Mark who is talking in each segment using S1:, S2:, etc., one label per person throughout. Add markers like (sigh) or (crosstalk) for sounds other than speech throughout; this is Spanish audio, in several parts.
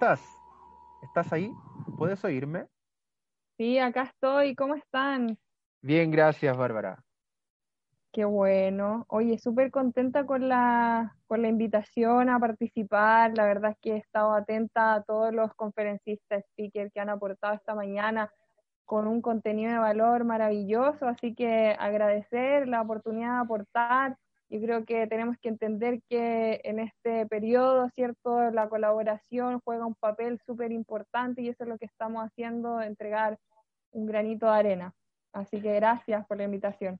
S1: estás? ¿Estás ahí? ¿Puedes oírme?
S2: Sí, acá estoy. ¿Cómo están?
S1: Bien, gracias, Bárbara.
S2: Qué bueno. Oye, súper contenta con la, con la invitación a participar. La verdad es que he estado atenta a todos los conferencistas, speakers que han aportado esta mañana con un contenido de valor maravilloso. Así que agradecer la oportunidad de aportar yo creo que tenemos que entender que en este periodo, ¿cierto? La colaboración juega un papel súper importante y eso es lo que estamos haciendo, entregar un granito de arena. Así que gracias por la invitación.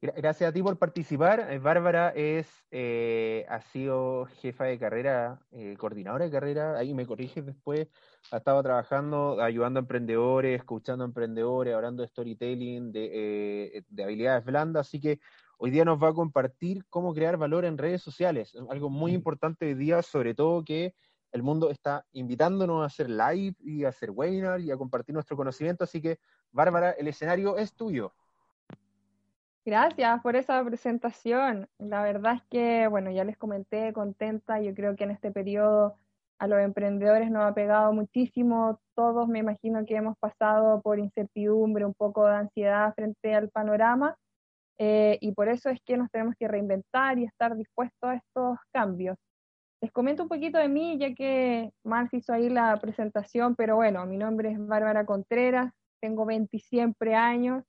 S1: Gracias a ti por participar. Eh, Bárbara es, eh, ha sido jefa de carrera, eh, coordinadora de carrera, ahí me corriges después, ha estado trabajando, ayudando a emprendedores, escuchando a emprendedores, hablando de storytelling, de, de habilidades blandas, así que Hoy día nos va a compartir cómo crear valor en redes sociales, algo muy importante hoy día, sobre todo que el mundo está invitándonos a hacer live y a hacer webinar y a compartir nuestro conocimiento, así que Bárbara, el escenario es tuyo.
S2: Gracias por esa presentación. La verdad es que, bueno, ya les comenté, contenta, yo creo que en este periodo a los emprendedores nos ha pegado muchísimo, todos me imagino que hemos pasado por incertidumbre, un poco de ansiedad frente al panorama, eh, y por eso es que nos tenemos que reinventar y estar dispuestos a estos cambios. Les comento un poquito de mí, ya que Marx hizo ahí la presentación, pero bueno, mi nombre es Bárbara Contreras, tengo 27 años,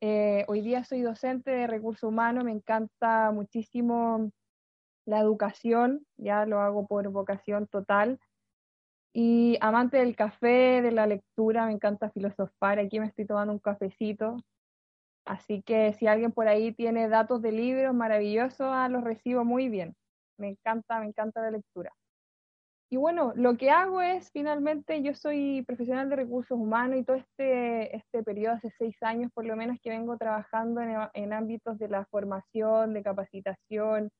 S2: eh, hoy día soy docente de recursos humanos, me encanta muchísimo la educación, ya lo hago por vocación total. Y amante del café, de la lectura, me encanta filosofar. Aquí me estoy tomando un cafecito, Así que si alguien por ahí tiene datos de libros maravillosos, ah, los recibo muy bien. Me encanta, me encanta la lectura. Y bueno, lo que hago es, finalmente, yo soy profesional de recursos humanos y todo este, este periodo, hace seis años por lo menos, que vengo trabajando en, en ámbitos de la formación, de capacitación,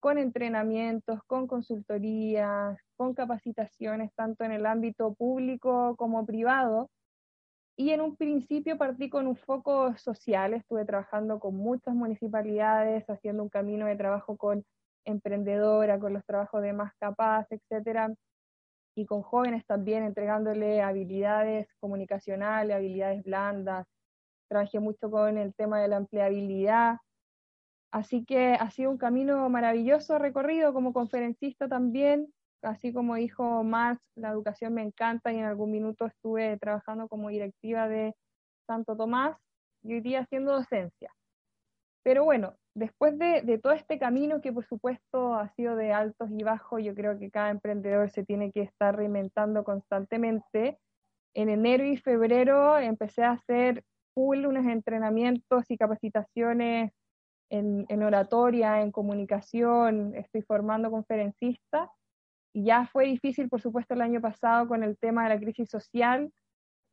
S2: con entrenamientos, con consultorías, con capacitaciones, tanto en el ámbito público como privado, y en un principio partí con un foco social, estuve trabajando con muchas municipalidades, haciendo un camino de trabajo con emprendedora, con los trabajos de más capaz, etcétera, y con jóvenes también, entregándole habilidades comunicacionales, habilidades blandas. Trabajé mucho con el tema de la empleabilidad. Así que ha sido un camino maravilloso recorrido como conferencista también, así como dijo Marx, la educación me encanta y en algún minuto estuve trabajando como directiva de Santo Tomás y hoy día haciendo docencia. Pero bueno, después de, todo este camino que por supuesto ha sido de altos y bajos, yo creo que cada emprendedor se tiene que estar reinventando constantemente. En enero y febrero empecé a hacer full unos entrenamientos y capacitaciones en, en oratoria, en comunicación, estoy formando conferencistas ya fue difícil, por supuesto, el año pasado con el tema de la crisis social.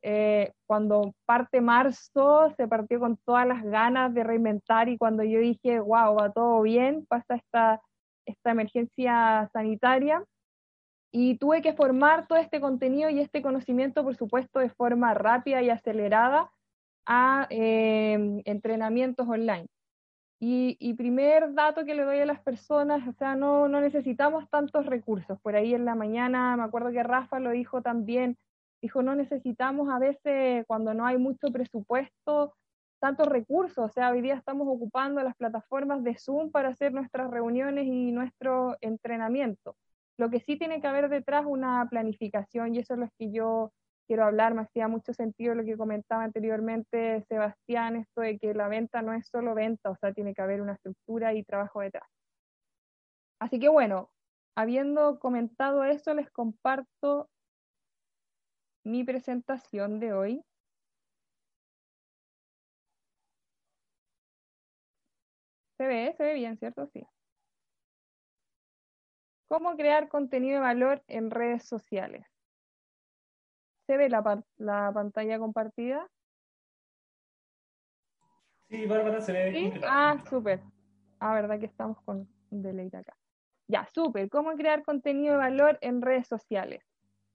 S2: Eh, cuando parte marzo se partió con todas las ganas de reinventar y cuando yo dije, wow, va todo bien, pasa esta, esta emergencia sanitaria. Y tuve que formar todo este contenido y este conocimiento, por supuesto, de forma rápida y acelerada a eh, entrenamientos online. Y, primer dato que le doy a las personas, o sea, no, necesitamos tantos recursos. Por ahí en la mañana, me acuerdo que Rafa lo dijo también, dijo, no necesitamos a veces, cuando no hay mucho presupuesto, tantos recursos. O sea, hoy día estamos ocupando las plataformas de Zoom para hacer nuestras reuniones y nuestro entrenamiento. Lo que sí tiene que haber detrás una planificación y eso es lo que yo quiero hablar, me hacía mucho sentido lo que comentaba anteriormente Sebastián, esto de que la venta no es solo venta, o sea, tiene que haber una estructura y trabajo detrás. Así que bueno, habiendo comentado eso, les comparto mi presentación de hoy. ¿Se ve? ¿Se ve bien, cierto? Sí. ¿Cómo crear contenido de valor en redes sociales? ¿Se ve la, la pantalla compartida?
S3: Sí, Bárbara, se ve.
S2: ¿Sí? Ah, súper. Ah, verdad que estamos con un deleite acá. Ya, súper. ¿Cómo crear contenido de valor en redes sociales?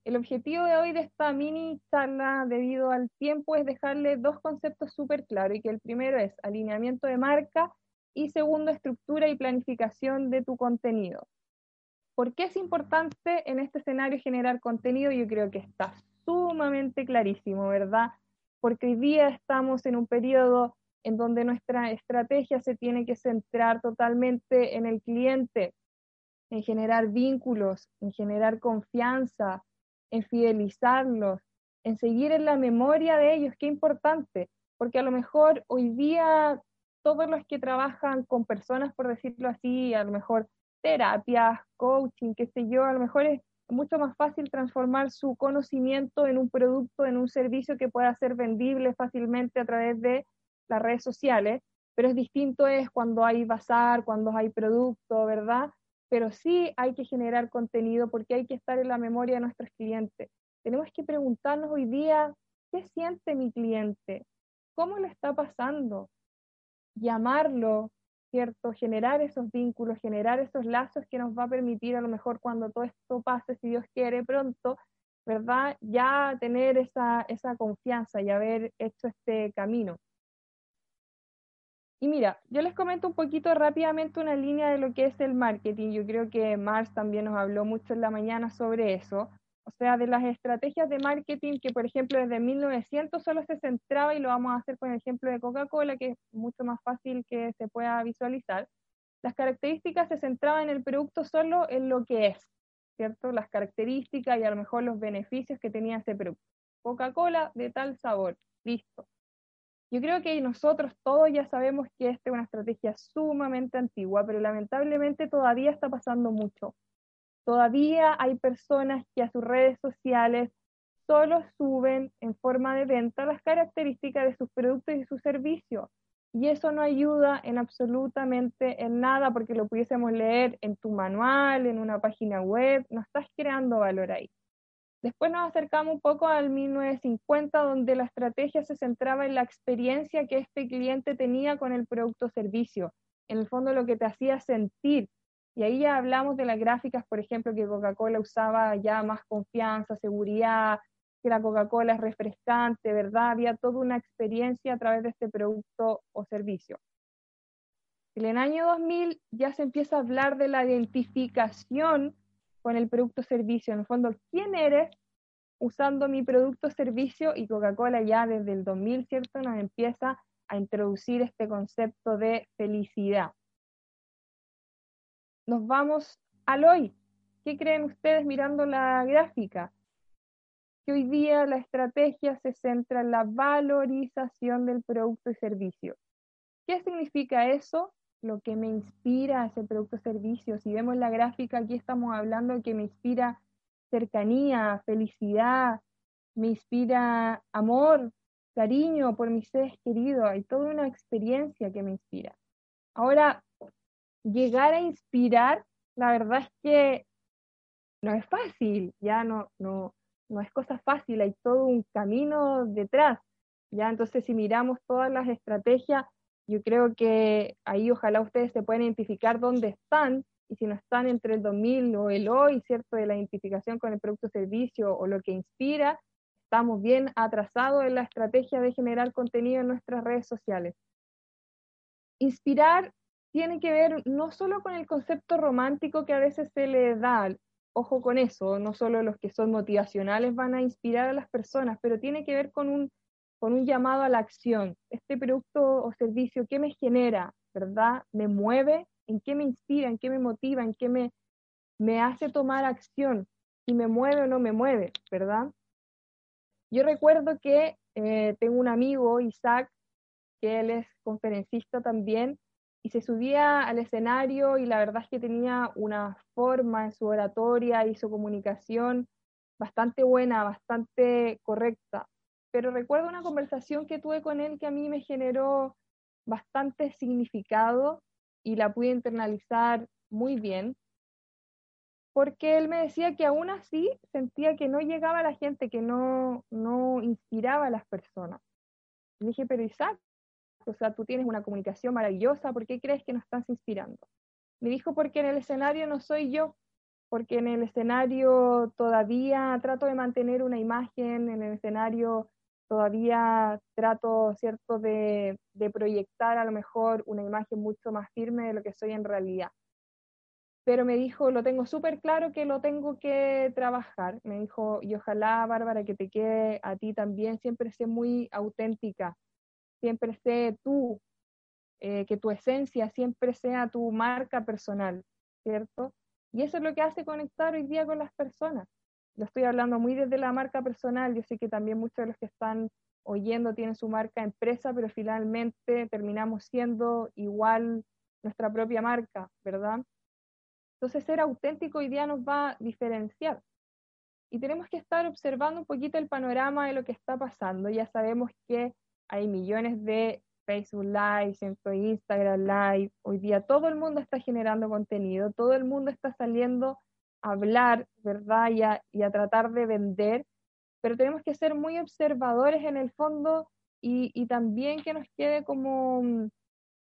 S2: El objetivo de hoy de esta mini charla, debido al tiempo, es dejarle dos conceptos súper claros y que el primero es alineamiento de marca y segundo, estructura y planificación de tu contenido. ¿Por qué es importante en este escenario generar contenido? Yo creo que está sumamente clarísimo, ¿verdad? Porque hoy día estamos en un periodo en donde nuestra estrategia se tiene que centrar totalmente en el cliente, en generar vínculos, en generar confianza, en fidelizarlos, en seguir en la memoria de ellos, qué importante, porque a lo mejor hoy día todos los que trabajan con personas, por decirlo así, a lo mejor terapias, coaching, qué sé yo, a lo mejor es mucho más fácil transformar su conocimiento en un producto, en un servicio que pueda ser vendible fácilmente a través de las redes sociales, pero es distinto es cuando hay bazar, cuando hay producto, ¿verdad? Pero sí hay que generar contenido porque hay que estar en la memoria de nuestros clientes. Tenemos que preguntarnos hoy día, ¿qué siente mi cliente? ¿Cómo le está pasando? Llamarlo, ¿cierto? Generar esos vínculos, generar esos lazos que nos va a permitir a lo mejor cuando todo esto pase, si Dios quiere pronto, ¿verdad? Ya tener esa, esa confianza y haber hecho este camino. Y mira, yo les comento un poquito rápidamente una línea de lo que es el marketing. Yo creo que Mars también nos habló mucho en la mañana sobre eso. O sea, de las estrategias de marketing que, por ejemplo, desde 1900 solo se centraba, y lo vamos a hacer con el ejemplo de Coca-Cola, que es mucho más fácil que se pueda visualizar. Las características se centraban en el producto solo en lo que es, ¿cierto? Las características y a lo mejor los beneficios que tenía ese producto. Coca-Cola de tal sabor, listo. Yo creo que nosotros todos ya sabemos que esta es una estrategia sumamente antigua, pero lamentablemente todavía está pasando mucho. Todavía hay personas que a sus redes sociales solo suben en forma de venta las características de sus productos y sus servicios. Y eso no ayuda en absolutamente en nada porque lo pudiésemos leer en tu manual, en una página web, no estás creando valor ahí. Después nos acercamos un poco al 1950, donde la estrategia se centraba en la experiencia que este cliente tenía con el producto o servicio, en el fondo lo que te hacía sentir. Y ahí ya hablamos de las gráficas, por ejemplo, que Coca-Cola usaba ya más confianza, seguridad, que la Coca-Cola es refrescante, ¿verdad? Había toda una experiencia a través de este producto o servicio. En el año 2000 ya se empieza a hablar de la identificación con el producto servicio. En el fondo, ¿quién eres usando mi producto servicio? Y Coca-Cola ya desde el 2000, ¿cierto? Nos empieza a introducir este concepto de felicidad. Nos vamos al hoy. ¿Qué creen ustedes mirando la gráfica? Que hoy día la estrategia se centra en la valorización del producto y servicio. ¿Qué significa eso? lo que me inspira ese producto o servicio. Si vemos la gráfica, aquí estamos hablando de que me inspira cercanía, felicidad, me inspira amor, cariño por mis seres queridos. Hay toda una experiencia que me inspira. Ahora, llegar a inspirar, la verdad es que no es fácil, ya no, no, no es cosa fácil, hay todo un camino detrás. Ya entonces si miramos todas las estrategias, yo creo que ahí ojalá ustedes se puedan identificar dónde están y si no están entre el 2000 o el hoy, ¿cierto? De la identificación con el producto o servicio o lo que inspira, estamos bien atrasados en la estrategia de generar contenido en nuestras redes sociales. Inspirar tiene que ver no solo con el concepto romántico que a veces se le da, ojo con eso, no solo los que son motivacionales van a inspirar a las personas, pero tiene que ver con un con un llamado a la acción. Este producto o servicio, ¿qué me genera? ¿Verdad? ¿Me mueve? ¿En qué me inspira? ¿En qué me motiva? ¿En qué me, me hace tomar acción? Si me mueve o no me mueve, ¿verdad? Yo recuerdo que eh, tengo un amigo, Isaac, que él es conferencista también, y se subía al escenario y la verdad es que tenía una forma en su oratoria y su comunicación bastante buena, bastante correcta pero recuerdo una conversación que tuve con él que a mí me generó bastante significado y la pude internalizar muy bien, porque él me decía que aún así sentía que no llegaba a la gente, que no, no inspiraba a las personas. Le dije, pero Isaac, o sea, tú tienes una comunicación maravillosa, ¿por qué crees que no estás inspirando? Me dijo, porque en el escenario no soy yo, porque en el escenario todavía trato de mantener una imagen, en el escenario todavía trato, ¿cierto?, de, proyectar a lo mejor una imagen mucho más firme de lo que soy en realidad. pero me dijo, lo tengo súper claro que lo tengo que trabajar. Me dijo, y ojalá, Bárbara, que te quede a ti también, siempre sé muy auténtica, siempre sé tú, eh, que tu esencia siempre sea tu marca personal, ¿cierto? Y eso es lo que hace conectar hoy día con las personas. Lo estoy hablando muy desde la marca personal, yo sé que también muchos de los que están oyendo tienen su marca empresa, pero finalmente terminamos siendo igual nuestra propia marca, ¿verdad? Entonces ser auténtico hoy día nos va a diferenciar. Y tenemos que estar observando un poquito el panorama de lo que está pasando. Ya sabemos que hay millones de Facebook Live, Instagram Live. Hoy día todo el mundo está generando contenido, todo el mundo está saliendo a hablar, ¿verdad? Y a, y a tratar de vender, pero tenemos que ser muy observadores en el fondo y, y también que nos quede como,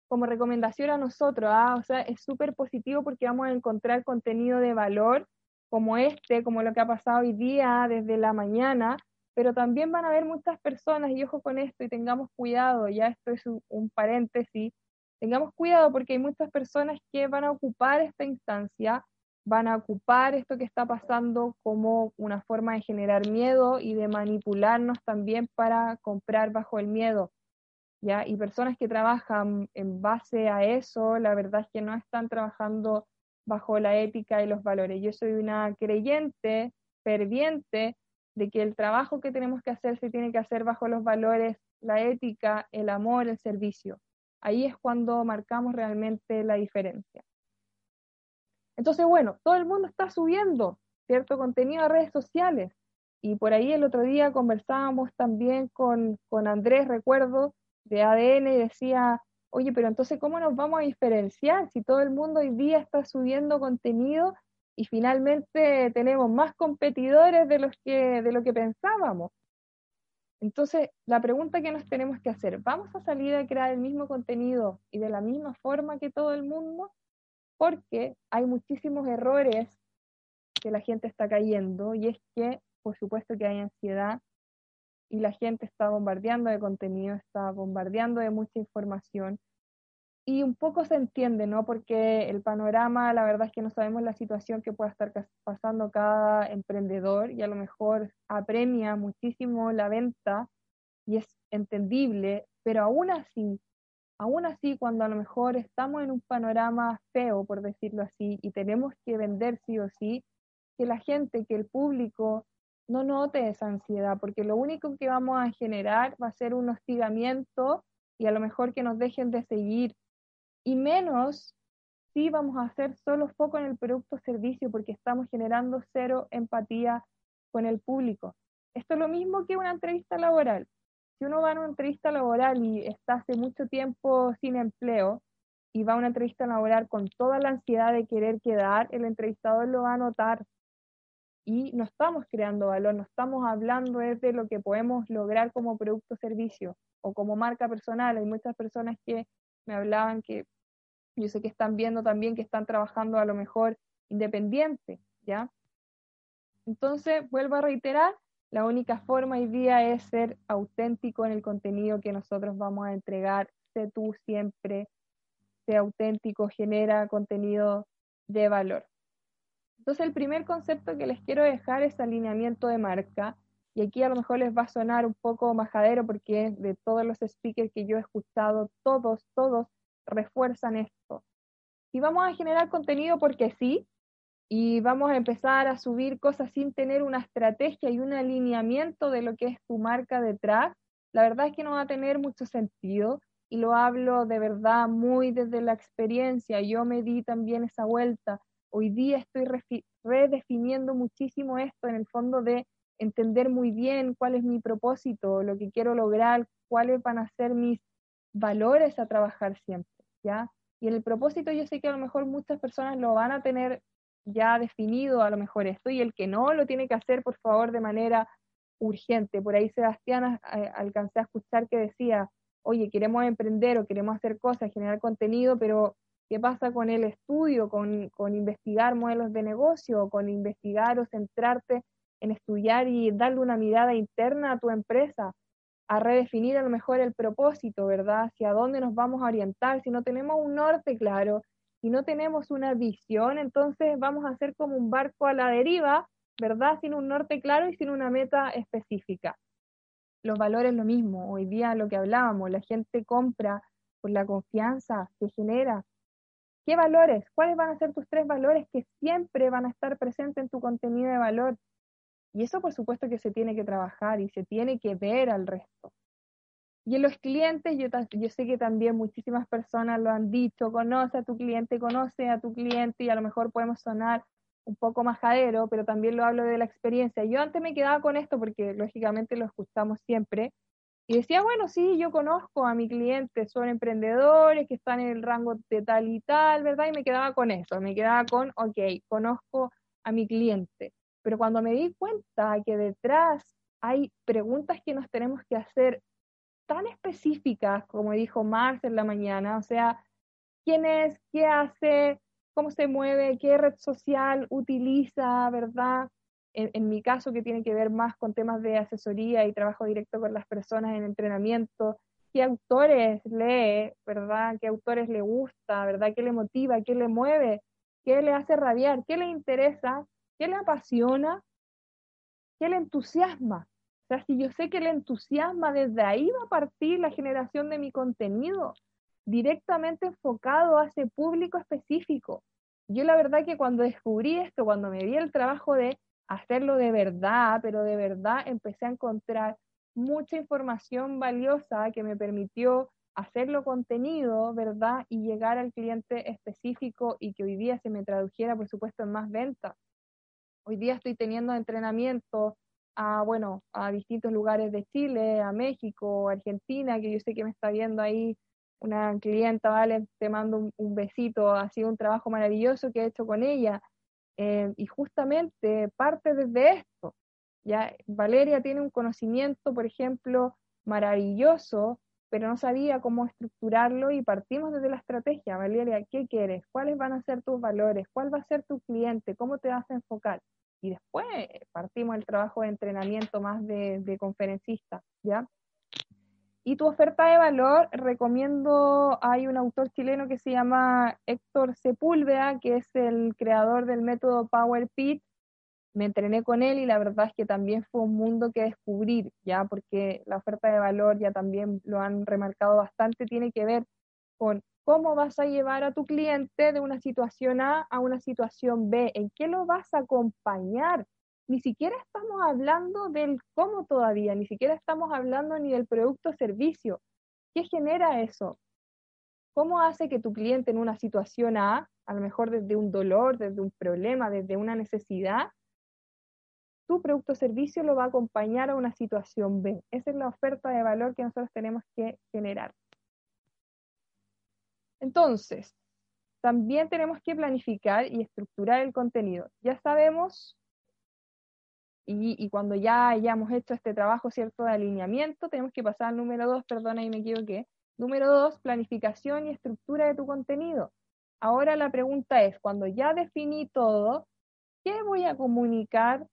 S2: como recomendación a nosotros, ¿ah? o sea, es súper positivo porque vamos a encontrar contenido de valor como este, como lo que ha pasado hoy día desde la mañana, pero también van a haber muchas personas, y ojo con esto, y tengamos cuidado, ya esto es un, paréntesis, tengamos cuidado porque hay muchas personas que van a ocupar esta instancia, van a ocupar esto que está pasando como una forma de generar miedo y de manipularnos también para comprar bajo el miedo. ¿ya? Y personas que trabajan en base a eso, la verdad es que no están trabajando bajo la ética y los valores. Yo soy una creyente, ferviente, de que el trabajo que tenemos que hacer se tiene que hacer bajo los valores, la ética, el amor, el servicio. Ahí es cuando marcamos realmente la diferencia. Entonces, bueno, todo el mundo está subiendo cierto contenido a redes sociales. Y por ahí el otro día conversábamos también con, con Andrés, recuerdo, de ADN, y decía, oye, pero entonces, ¿cómo nos vamos a diferenciar si todo el mundo hoy día está subiendo contenido y finalmente tenemos más competidores de, los que, de lo que pensábamos. Entonces, la pregunta que nos tenemos que hacer, ¿vamos a salir a crear el mismo contenido y de la misma forma que todo el mundo? Porque hay muchísimos errores que la gente está cayendo y es que, por supuesto que hay ansiedad y la gente está bombardeando de contenido, está bombardeando de mucha información y un poco se entiende, ¿no? Porque el panorama, la verdad es que no sabemos la situación que pueda estar pasando cada emprendedor y a lo mejor apremia muchísimo la venta y es entendible, pero aún así, aún así, cuando a lo mejor estamos en un panorama feo, por decirlo así, y tenemos que vender sí o sí, que la gente, que el público no note esa ansiedad, porque lo único que vamos a generar va a ser un hostigamiento y a lo mejor que nos dejen de seguir y menos si vamos a hacer solo foco en el producto o servicio porque estamos generando cero empatía con el público. Esto es lo mismo que una entrevista laboral. Si uno va a una entrevista laboral y está hace mucho tiempo sin empleo y va a una entrevista laboral con toda la ansiedad de querer quedar, el entrevistador lo va a notar. Y no estamos creando valor, no estamos hablando de lo que podemos lograr como producto o servicio o como marca personal. Hay muchas personas que me hablaban que yo sé que están viendo también que están trabajando a lo mejor independiente, ¿ya? Entonces, vuelvo a reiterar, la única forma hoy día es ser auténtico en el contenido que nosotros vamos a entregar. Sé tú siempre, sé auténtico, genera contenido de valor. Entonces, el primer concepto que les quiero dejar es alineamiento de marca. Y aquí a lo mejor les va a sonar un poco majadero porque de todos los speakers que yo he escuchado, todos, todos refuerzan esto. Si vamos a generar contenido porque sí, y vamos a empezar a subir cosas sin tener una estrategia y un alineamiento de lo que es tu marca detrás, la verdad es que no va a tener mucho sentido y lo hablo de verdad muy desde la experiencia. Yo me di también esa vuelta. Hoy día estoy redefiniendo muchísimo esto en el fondo de entender muy bien cuál es mi propósito, lo que quiero lograr, cuáles van a ser mis valores a trabajar siempre. Y en el propósito yo sé que a lo mejor muchas personas lo van a tener ya definido a lo mejor esto y el que no lo tiene que hacer por favor de manera urgente. Por ahí Sebastián alcancé a escuchar que decía, oye, queremos emprender o queremos hacer cosas, generar contenido, pero ¿qué pasa con el estudio, con, con investigar modelos de negocio, con investigar o centrarte en estudiar y darle una mirada interna a tu empresa? A redefinir a lo mejor el propósito, ¿verdad? Hacia dónde nos vamos a orientar. Si no tenemos un norte claro, Si no tenemos una visión, entonces vamos a ser como un barco a la deriva, ¿verdad? Sin un norte claro y sin una meta específica. Los valores lo mismo. Hoy día lo que hablábamos, la gente compra por la confianza que genera. ¿Qué valores? ¿Cuáles van a ser tus tres valores que siempre van a estar presentes en tu contenido de valor? Y eso por supuesto que se tiene que trabajar y se tiene que ver al resto. Y en los clientes, yo, sé que también muchísimas personas lo han dicho, conoce a tu cliente, conoce a tu cliente y a lo mejor podemos sonar un poco majadero, pero también lo hablo de la experiencia. Yo antes me quedaba con esto porque lógicamente lo escuchamos siempre y decía, bueno, sí, yo conozco a mi cliente, son emprendedores que están en el rango de tal y tal, ¿verdad? Y me quedaba con eso, me quedaba con, ok, conozco a mi cliente. Pero cuando me di cuenta que detrás hay preguntas que nos tenemos que hacer tan específicas, como dijo Marx en la mañana, o sea, quién es, qué hace, cómo se mueve, qué red social utiliza, ¿verdad? En, mi caso, que tiene que ver más con temas de asesoría y trabajo directo con las personas en entrenamiento, qué autores lee, ¿verdad? ¿Qué autores le gusta, ¿verdad? ¿Qué le motiva, qué le mueve, qué le hace rabiar, qué le interesa, qué le apasiona, qué le entusiasma? O sea, si yo sé que le entusiasma, desde ahí va a partir la generación de mi contenido, directamente enfocado a ese público específico. Yo la verdad que cuando descubrí esto, cuando me di el trabajo de hacerlo de verdad, pero de verdad empecé a encontrar mucha información valiosa que me permitió hacerlo contenido, ¿verdad? Y llegar al cliente específico y que hoy día se me tradujera, por supuesto, en más ventas. Hoy día estoy teniendo entrenamiento a, bueno, a distintos lugares de Chile, a México, Argentina, que yo sé que me está viendo ahí una clienta, ¿vale? Te mando un, besito, ha sido un trabajo maravilloso que he hecho con ella. Eh, y justamente parte desde esto. Ya Valeria tiene un conocimiento, por ejemplo, maravilloso, pero no sabía cómo estructurarlo y partimos desde la estrategia. Valeria, ¿qué quieres? ¿Cuáles van a ser tus valores? ¿Cuál va a ser tu cliente? ¿Cómo te vas a enfocar? y después partimos el trabajo de entrenamiento más de, conferencista, ¿ya? Y tu oferta de valor, recomiendo, hay un autor chileno que se llama Héctor Sepúlveda, que es el creador del método Power. Me entrené con él y la verdad es que también fue un mundo que descubrir, ya, porque la oferta de valor ya también lo han remarcado bastante, tiene que ver con cómo vas a llevar a tu cliente de una situación A a una situación B, en qué lo vas a acompañar. Ni siquiera estamos hablando del cómo todavía, ni siquiera estamos hablando ni del producto o servicio. ¿Qué genera eso? ¿Cómo hace que tu cliente en una situación A, a lo mejor desde un dolor, desde un problema, desde una necesidad, tu producto o servicio lo va a acompañar a una situación B? Esa es la oferta de valor que nosotros tenemos que generar. Entonces, también tenemos que planificar y estructurar el contenido. Ya sabemos, y, cuando ya hayamos hecho este trabajo cierto de alineamiento, tenemos que pasar al número dos, perdona y me equivoqué. Número dos, planificación y estructura de tu contenido. Ahora la pregunta es, cuando ya definí todo, ¿qué voy a comunicar?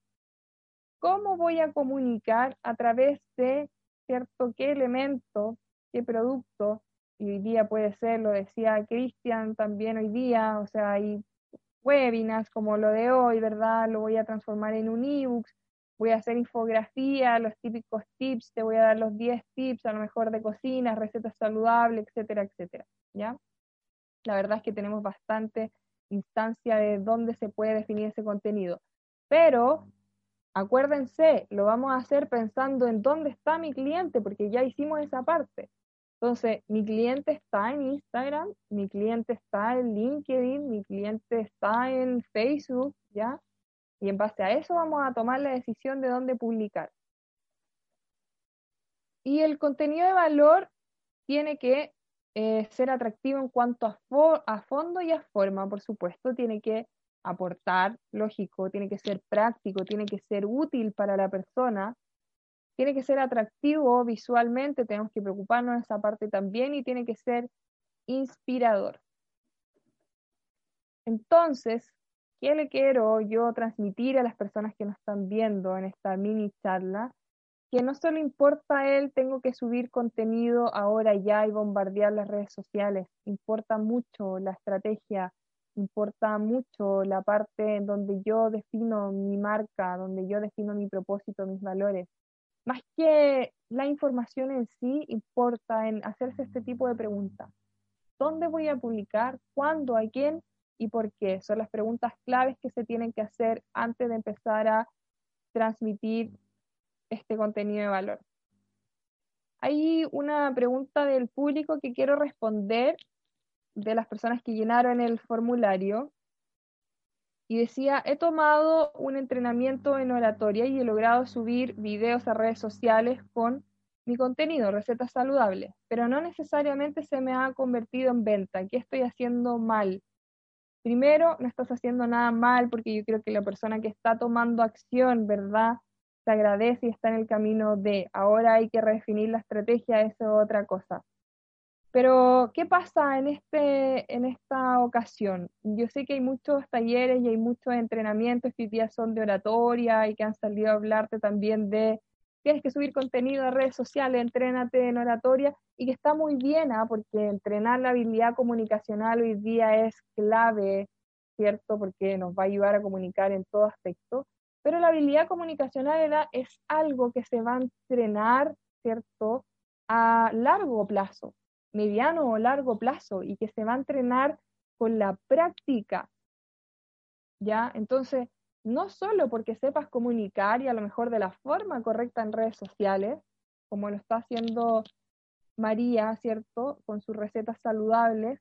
S2: ¿Cómo voy a comunicar a través de, cierto, qué elemento, qué producto, y hoy día puede ser, lo decía Cristian también hoy día, o sea, hay webinars como lo de hoy, ¿verdad? Lo voy a transformar en un ebook, voy a hacer infografía, los típicos tips, te voy a dar los 10 tips a lo mejor de cocina, recetas saludables, etcétera, etcétera, ¿ya? La verdad es que tenemos bastante instancia de dónde se puede definir ese contenido. Pero acuérdense, lo vamos a hacer pensando en dónde está mi cliente, porque ya hicimos esa parte. Entonces, mi cliente está en Instagram, mi cliente está en LinkedIn, mi cliente está en Facebook, ¿ya? Y en base a eso vamos a tomar la decisión de dónde publicar. Y el contenido de valor tiene que eh, ser atractivo en cuanto a, a fondo y a forma, por supuesto, tiene que aportar, lógico, tiene que ser práctico, tiene que ser útil para la persona, tiene que ser atractivo visualmente, tenemos que preocuparnos de esa parte también y tiene que ser inspirador. Entonces, ¿qué le quiero yo transmitir a las personas que nos están viendo en esta mini charla? Que no solo importa a él, tengo que subir contenido ahora ya y bombardear las redes sociales, importa mucho la estrategia, importa mucho la parte en donde yo defino mi marca, donde yo defino mi propósito, mis valores. Más que la información en sí, importa en hacerse este tipo de preguntas. ¿Dónde voy a publicar? ¿Cuándo? ¿A quién? ¿Y por qué? Son las preguntas claves que se tienen que hacer antes de empezar a transmitir este contenido de valor. Hay una pregunta del público que quiero responder de las personas que llenaron el formulario y decía, he tomado un entrenamiento en oratoria y he logrado subir videos a redes sociales con mi contenido, recetas saludables, pero no necesariamente se me ha convertido en venta. ¿Qué estoy haciendo mal? Primero, no estás haciendo nada mal porque yo creo que la persona que está tomando acción, ¿verdad? Se agradece y está en el camino de ahora hay que redefinir la estrategia, eso es otra cosa. Pero, ¿qué pasa en, este, en esta ocasión? Yo sé que hay muchos talleres y hay muchos entrenamientos que hoy día son de oratoria y que han salido a hablarte también de tienes que subir contenido a redes sociales, entrénate en oratoria, y que está muy bien, ¿ah? porque entrenar la habilidad comunicacional hoy día es clave, ¿cierto? Porque nos va a ayudar a comunicar en todo aspecto. Pero la habilidad comunicacional es algo que se va a entrenar, ¿cierto? A largo plazo mediano o largo plazo y que se va a entrenar con la práctica. ¿Ya? Entonces, no solo porque sepas comunicar y a lo mejor de la forma correcta en redes sociales, como lo está haciendo María, ¿cierto? Con sus recetas saludables,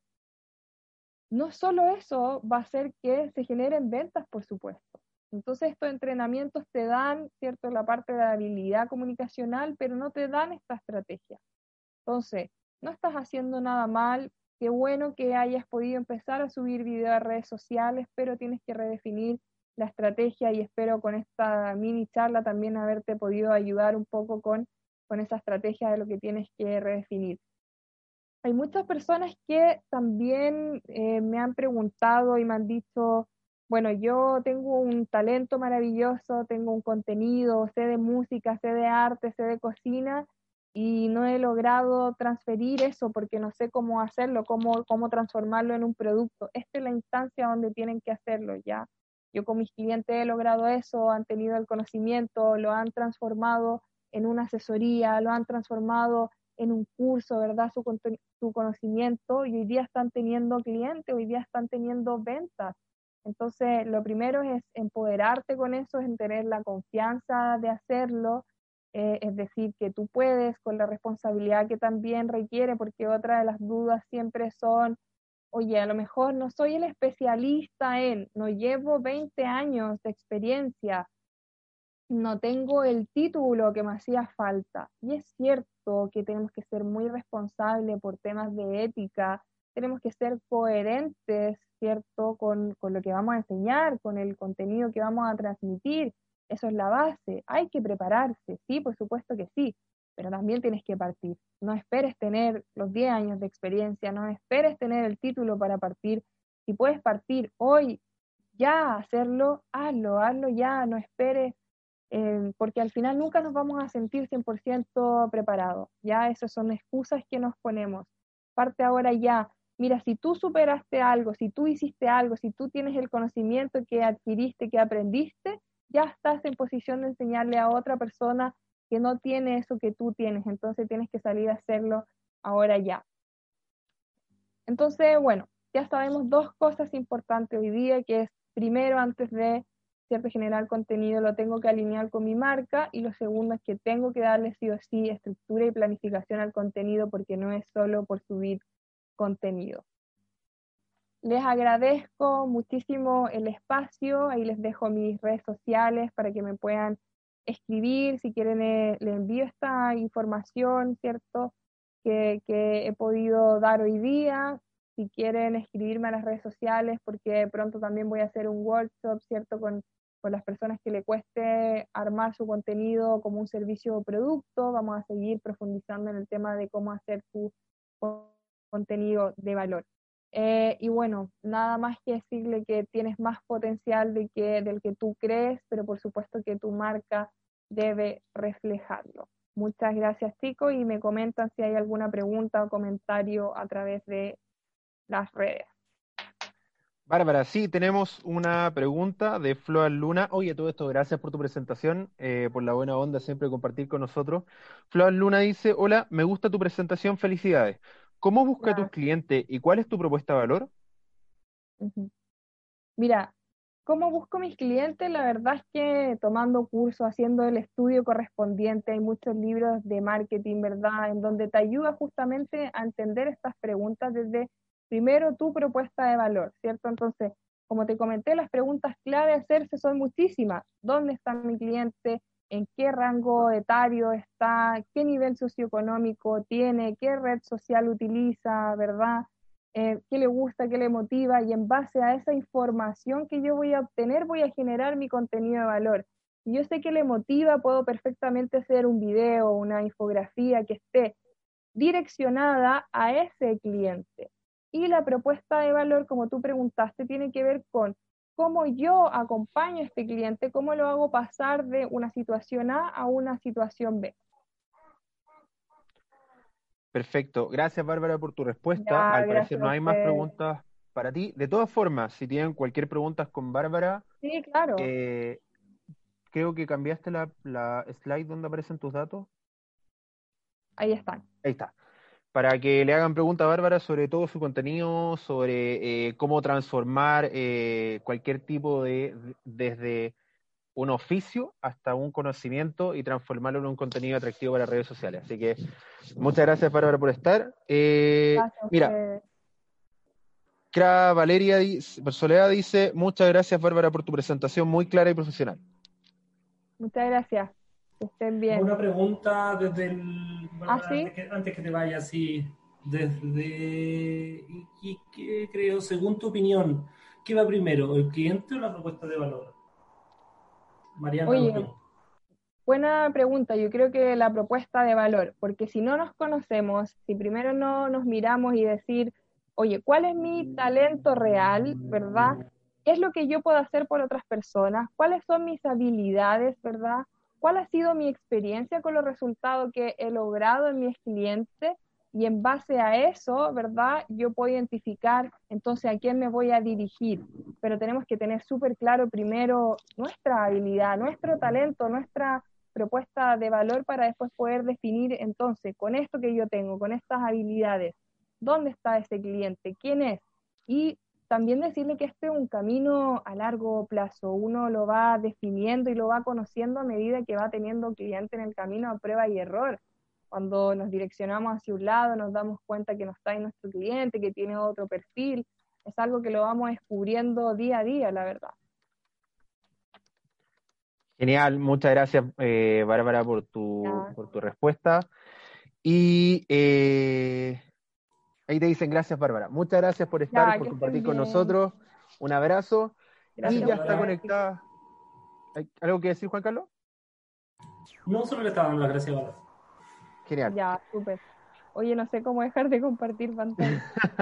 S2: no solo eso va a hacer que se generen ventas, por supuesto. Entonces estos entrenamientos te dan, ¿cierto?, la parte de habilidad comunicacional, pero no te dan esta estrategia. Entonces, no estás haciendo nada mal, qué bueno que hayas podido empezar a subir video a redes sociales, pero tienes que redefinir la estrategia y espero con esta mini charla también haberte podido ayudar un poco con, con esa estrategia de lo que tienes que redefinir. Hay muchas personas que también eh, me han preguntado y me han dicho, bueno, yo tengo un talento maravilloso, tengo un contenido, sé de música, sé de arte, sé de cocina, y no he logrado transferir eso porque no sé cómo hacerlo, cómo, cómo transformarlo en un producto. Esta es la instancia donde tienen que hacerlo ya. Yo con mis clientes he logrado eso, han tenido el conocimiento, lo han transformado en una asesoría, lo han transformado en un curso, ¿verdad? Su, su conocimiento y hoy día están teniendo clientes, hoy día están teniendo ventas. Entonces, lo primero es empoderarte con eso, es tener la confianza de hacerlo, eh, es decir, que tú puedes con la responsabilidad que también requiere, porque otra de las dudas siempre son, oye, a lo mejor no soy el especialista en, no llevo 20 años de experiencia, no tengo el título que me hacía falta. Y es cierto que tenemos que ser muy responsables por temas de ética, tenemos que ser coherentes, ¿cierto?, con, con lo que vamos a enseñar, con el contenido que vamos a transmitir eso es la base. Hay que prepararse, sí, por supuesto que sí, pero también tienes que partir. No esperes tener los 10 años de experiencia, no esperes tener el título para partir. Si puedes partir hoy, ya hacerlo, hazlo, hazlo ya, no esperes, eh, porque al final nunca nos vamos a sentir 100% preparados. Ya esas son excusas que nos ponemos. Parte ahora ya. Mira, si tú superaste algo, si tú hiciste algo, si tú tienes el conocimiento que adquiriste, que aprendiste, ya estás en posición de enseñarle a otra persona que no tiene eso que tú tienes, entonces tienes que salir a hacerlo ahora ya. Entonces, bueno, ya sabemos dos cosas importantes hoy día, que es primero, antes de cierto generar contenido, lo tengo que alinear con mi marca y lo segundo es que tengo que darle sí o sí estructura y planificación al contenido porque no es solo por subir contenido. Les agradezco muchísimo el espacio, ahí les dejo mis redes sociales para que me puedan escribir, si quieren eh, les envío esta información, ¿cierto? Que, que, he podido dar hoy día, si quieren escribirme a las redes sociales, porque pronto también voy a hacer un workshop, ¿cierto? Con, con las personas que le cueste armar su contenido como un servicio o producto, vamos a seguir profundizando en el tema de cómo hacer su contenido de valor. Eh, y bueno, nada más que decirle que tienes más potencial de que, del que tú crees, pero por supuesto que tu marca debe reflejarlo. Muchas gracias chicos y me comentan si hay alguna pregunta o comentario a través de las redes.
S1: Bárbara, sí, tenemos una pregunta de Floa Luna. Oye, todo esto, gracias por tu presentación, eh, por la buena onda siempre compartir con nosotros. Floa Luna dice, hola, me gusta tu presentación, felicidades. ¿Cómo busca a tus clientes y cuál es tu propuesta de valor?
S2: Mira, ¿cómo busco mis clientes? La verdad es que tomando cursos, haciendo el estudio correspondiente, hay muchos libros de marketing, ¿verdad? En donde te ayuda justamente a entender estas preguntas desde primero tu propuesta de valor, ¿cierto? Entonces, como te comenté, las preguntas clave a hacerse son muchísimas. ¿Dónde está mi cliente? ¿En qué rango etario está? ¿Qué nivel socioeconómico tiene? ¿Qué red social utiliza? ¿Verdad? Eh, ¿Qué le gusta? ¿Qué le motiva? Y en base a esa información que yo voy a obtener, voy a generar mi contenido de valor. Y yo sé que le motiva, puedo perfectamente hacer un video, una infografía que esté direccionada a ese cliente. Y la propuesta de valor, como tú preguntaste, tiene que ver con cómo yo acompaño a este cliente, cómo lo hago pasar de una situación A a una situación B.
S1: Perfecto. Gracias, Bárbara, por tu respuesta. Al parecer no hay más preguntas para ti. De todas formas, si tienen cualquier pregunta con Bárbara,
S2: sí, claro.
S1: Eh, creo que cambiaste la, la slide donde aparecen tus datos.
S2: Ahí están.
S1: Ahí está para que le hagan preguntas a Bárbara sobre todo su contenido, sobre eh, cómo transformar eh, cualquier tipo de, desde un oficio hasta un conocimiento y transformarlo en un contenido atractivo para redes sociales. Así que muchas gracias Bárbara por estar. Eh, mira, Cra Valeria Soledad dice, muchas gracias Bárbara por tu presentación muy clara y profesional.
S2: Muchas gracias estén bien.
S3: Una pregunta desde el.
S2: ¿Ah,
S3: antes, que, te vayas, sí. Desde. Y, qué creo, según tu opinión, ¿qué va primero, el cliente o la propuesta de valor?
S2: Mariana. Oye, buena pregunta. Yo creo que la propuesta de valor, porque si no nos conocemos, si primero no nos miramos y decir, oye, ¿cuál es mi talento real, verdad? ¿Qué es lo que yo puedo hacer por otras personas? ¿Cuáles son mis habilidades, verdad? Cuál ha sido mi experiencia con los resultados que he logrado en mis clientes y en base a eso, ¿verdad? Yo puedo identificar entonces a quién me voy a dirigir, pero tenemos que tener súper claro primero nuestra habilidad, nuestro talento, nuestra propuesta de valor para después poder definir entonces con esto que yo tengo, con estas habilidades, dónde está ese cliente, quién es y también decirle que este es un camino a largo plazo, uno lo va definiendo y lo va conociendo a medida que va teniendo cliente en el camino a prueba y error. Cuando nos direccionamos hacia un lado, nos damos cuenta que no está en nuestro cliente, que tiene otro perfil. Es algo que lo vamos descubriendo día a día, la verdad.
S1: Genial, muchas gracias, eh, Bárbara, por tu, por tu respuesta. Y eh, Ahí te dicen gracias, Bárbara. Muchas gracias por estar, por compartir con nosotros. Un abrazo. y ya está conectada. ¿Algo que decir, Juan Carlos?
S3: No, solo le estaba dando las gracias, Bárbara.
S1: Genial.
S2: Ya, súper. Oye, no sé cómo dejar de compartir pantalla. (laughs)